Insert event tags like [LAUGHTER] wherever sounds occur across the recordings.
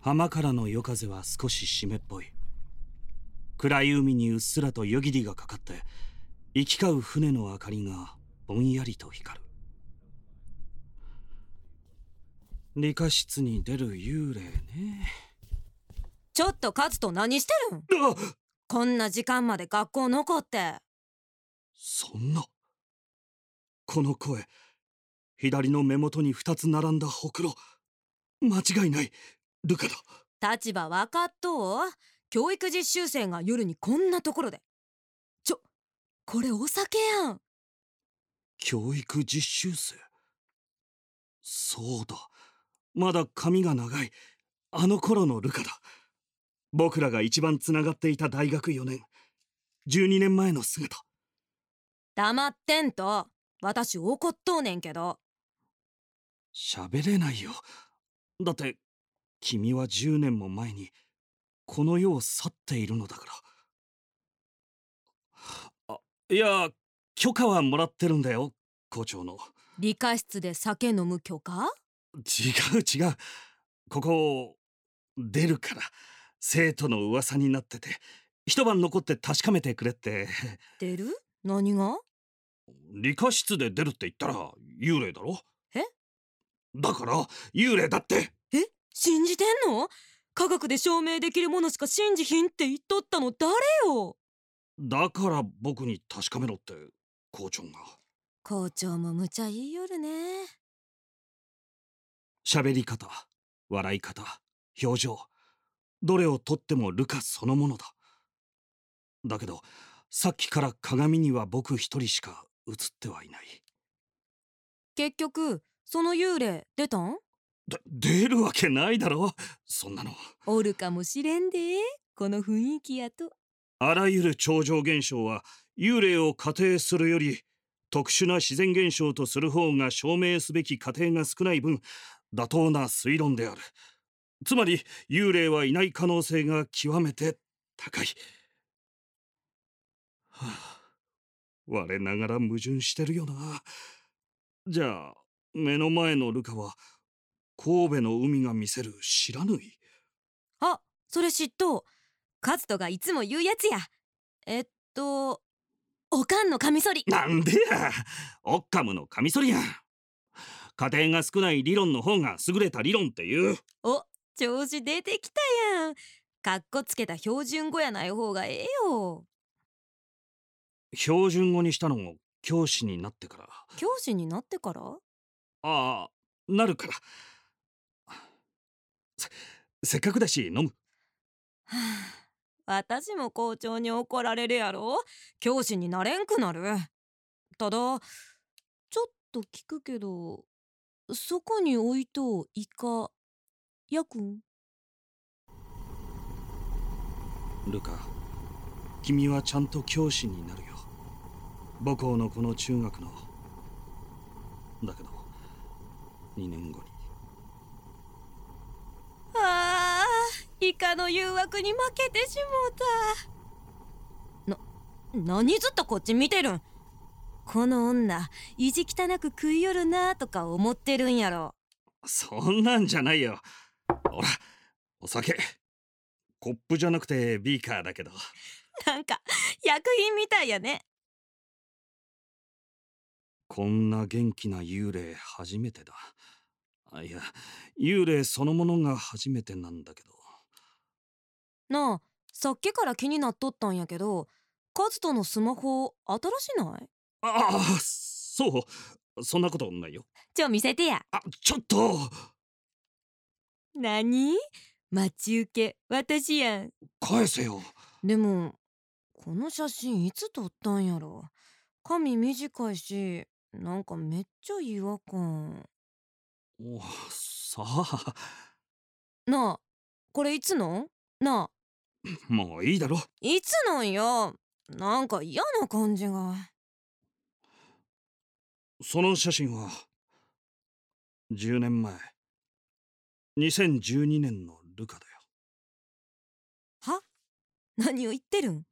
浜からの夜風は少し湿っぽい。暗い海にうっすらと夜霧がかかって行き交う船の明かりがぼんやりと光る。理科室に出る幽霊ね。ちょっとカズと何してるん？あこんな時間まで学校残って。そんな。この声左の目元に二つ並んだほくろ。間違いない。ルカだ。立場分かっとう？教育実習生が夜にこんなところで。ちょこれお酒やん。教育実習生？そうだ。まだ髪が長い。あの頃のルカだ。僕らが一番つながっていた大学4年。12年前の姿。黙ってんと。私怒っとうねんけど喋れないよ。だって君は10年も前にこの世を去っているのだから。あいや許可はもらってるんだよ校長の。理科室で酒飲む許可？違う違う。ここを出るから生徒の噂になってて一晩残って確かめてくれって。出る？何が？理科室で出るって言ったら幽霊だろ。えだから幽霊だって。え？信じてんの？科学で証明できるものしか信じひんって言っとったの誰よ？だから僕に確かめろって校長が。校長も無茶言いよるね。喋り方笑い方表情どれをとってもルカそのものだ。だけどさっきから鏡には僕一人しか映ってはいない。結局その幽霊出たん？で出るわけないだろ。そんなの。おるかもしれんでこの雰囲気やと。あらゆる超常現象は幽霊を仮定するより特殊な自然現象とする方が証明すべき過程が少ない分妥当な推論である。つまり幽霊はいない可能性が極めて高い、はあ、我ながら矛盾してるよな。じゃあ目の前のルカは神戸の海が見せる知らぬい。あそれ知っとうカズトがいつも言うやつや。えっとおかんのカミソリ。なんでや。オッカムのカミソリや。ん家庭が少ない理論の方が優れた理論っていう。お調子出てきたやん。かっこつけた標準語やない方がええよ。標準語にしたのも教師になってから。教師になってから？ああなるから。せせっかくだし飲む。はあ私も校長に怒られるやろ？教師になれんくなる？ただちょっと聞くけどそこに置いとうイカやくん？ルカ君はちゃんと教師になるよ。母校のこの中学の。だけど2年後に。あーイカの誘惑に負けてしもうた。な何ずっとこっち見てるん？この女意地汚く食いよるなとか思ってるんやろ。そんなんじゃないよ。ほらお酒。コップじゃなくてビーカーだけど。なんか薬品みたいやねこんな元気な幽霊初めてだ。あいや幽霊そのものが初めてなんだけど。なあさっきから気になっとったんやけどカズトのスマホ新しない？ああそう。そんなことないよ。ちょ見せてや。あちょっと。なに待ち受け。私やん。返せよ。でもこの写真いつ撮ったんやろ？髪短いしなんかめっちゃ違和感。おさあ。なあこれいつの？なあ。[LAUGHS] もういいだろ。いつなんよ。なんか嫌な感じが。その写真は10年前。2012年のルカだよ。は？何を言ってるん？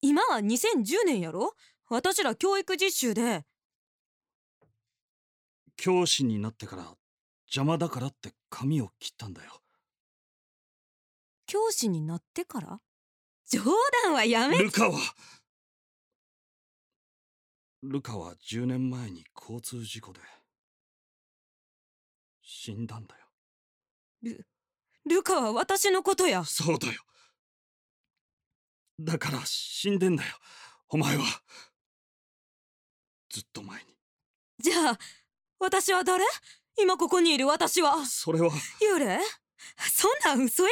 今は2010年やろ？私ら教育実習で教師になってから邪魔だからって髪を切ったんだよ。教師になってから？冗談はやめルカはルカは10年前に交通事故で死んだんだよ。ルルカは私のことや。そうだよ。だから死んでんだよお前は。ずっと前に。じゃあ私は誰？今ここにいる私は。それは。幽霊？そんなん嘘や。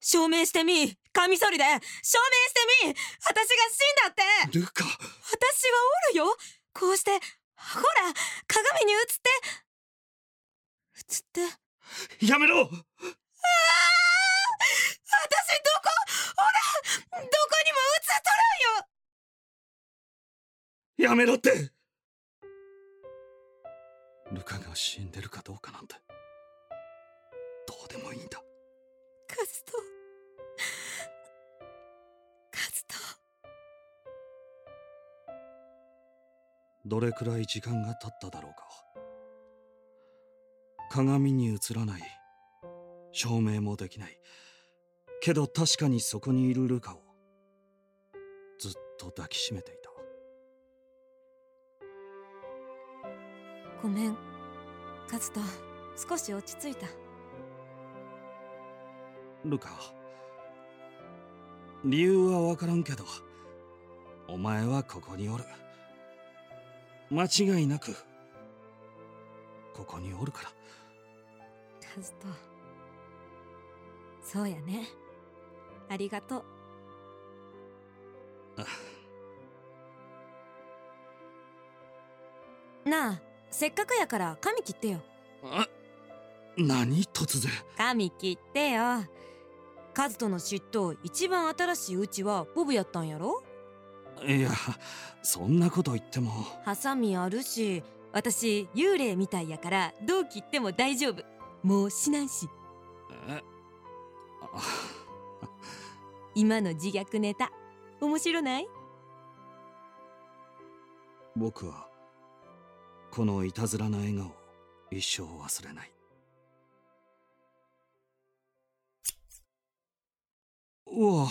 証明してみ。カミソリで。証明してみ。私が死んだって。ルカ。私はおるよ。こうしてほら鏡に映って。映って。やめろ。ああ私どこ？ほらどこにも映っとやめろってどれくらい時間が経っただろうか。鏡に映らない。証明もできない。けど確かにそこにいるルカを。ずっと抱きしめていた。ごめん。カズト少し落ち着いた。ルカ理由はわからんけどお前はここにおる間違いなくここにおるから。カズトそうやね。ありがとう。なあせっかくやから髪切ってよ。あ何突然。髪切ってよ。カズトの嫉妬一番新しいうちはボブやったんやろ？いやそんなこと言っても。ハサミあるし私幽霊みたいやからどう切っても大丈夫。もう死なんし。え？あ今の自虐ネタ面白ない？僕はこのいたずらな笑顔一生忘れない。うわ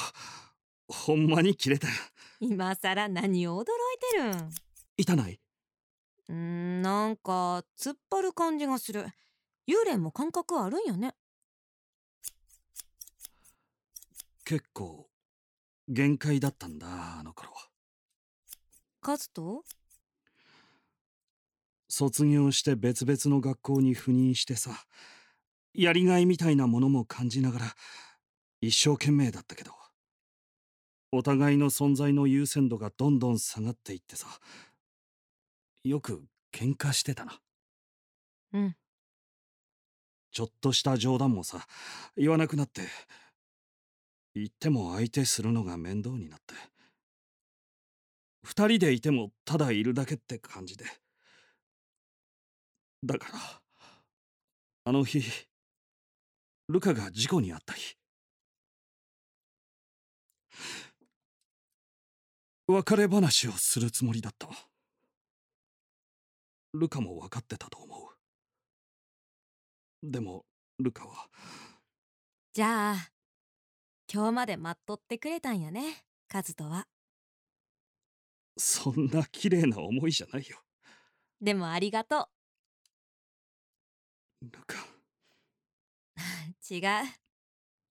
ほんまに切れた [LAUGHS] 今さら何を驚いてるん？痛ない。うーんなんか突っ張る感じがする。幽霊も感覚あるんやね。結構限界だったんだあの頃。カズト卒業して別々の学校に赴任してさやりがいみたいなものも感じながら一生懸命だったけどお互いの存在の優先度がどんどん下がっていってさ。よく喧嘩してたな。うん。ちょっとした冗談もさ言わなくなって言っても相手するのが面倒になって。二人でいてもただいるだけって感じで。だからあの日ルカが事故に遭った日別れ話をするつもりだった。ルカも分かってたと思う。でもルカは。じゃあ今日まで待っとってくれたんやねカズトは。そんな綺麗な思いじゃないよ。でもありがとルカ。う [LAUGHS] 違う。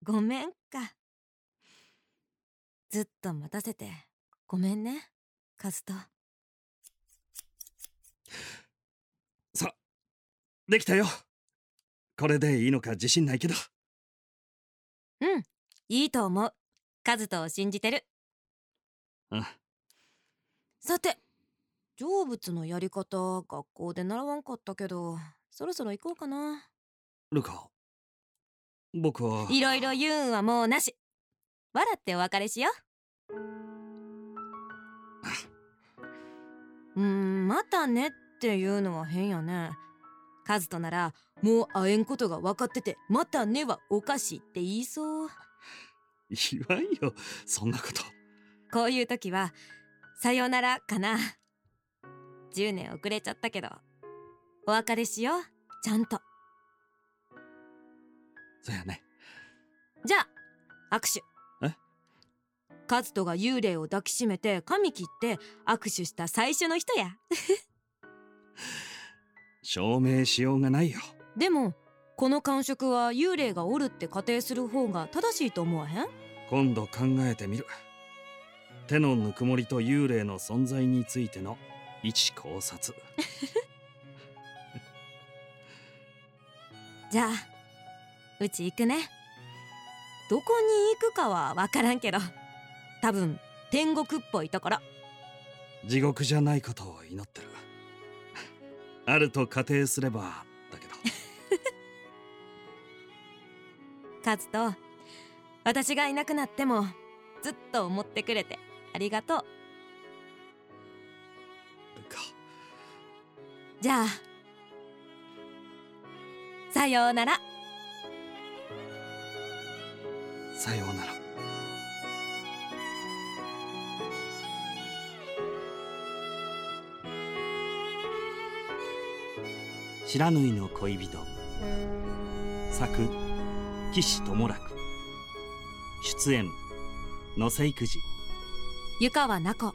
ごめんか。ずっと待たせてごめんねカズトさできたよ。これでいいのか自信ないけど。うんいいと思う。カズトを信じてる。あさて成仏のやり方学校で習わんかったけどそろそろ行こうかな。ルカ僕は。いろいろ言うんはもうなし。笑ってお別れしよううーんまたねっていうのは変やね。カズとならもう会えんことが分かっててまたねはおかしいって言いそう。言わんよそんなこと。こういう時はさよならかな。10年遅れちゃったけどお別れしようちゃんと。そやね。じゃあ握手。えカズトが幽霊を抱きしめて髪切って握手した最初の人や。[LAUGHS] 証明しようがないよ。でもこの感触は幽霊がおるって仮定する方が正しいと思わへん？今度考えてみる。手のぬくもりと幽霊の存在についての一考察。[LAUGHS] じゃあうち行くね。どこに行くかは分からんけど多分天国っぽいところ。地獄じゃないことを祈ってる。あると仮定すればだけど。[LAUGHS] カズと私がいなくなってもずっと思ってくれてありがとう。じゃあさようなら。さようなら白縫いの恋人。作岸智楽。出演野瀬育児。湯川奈子。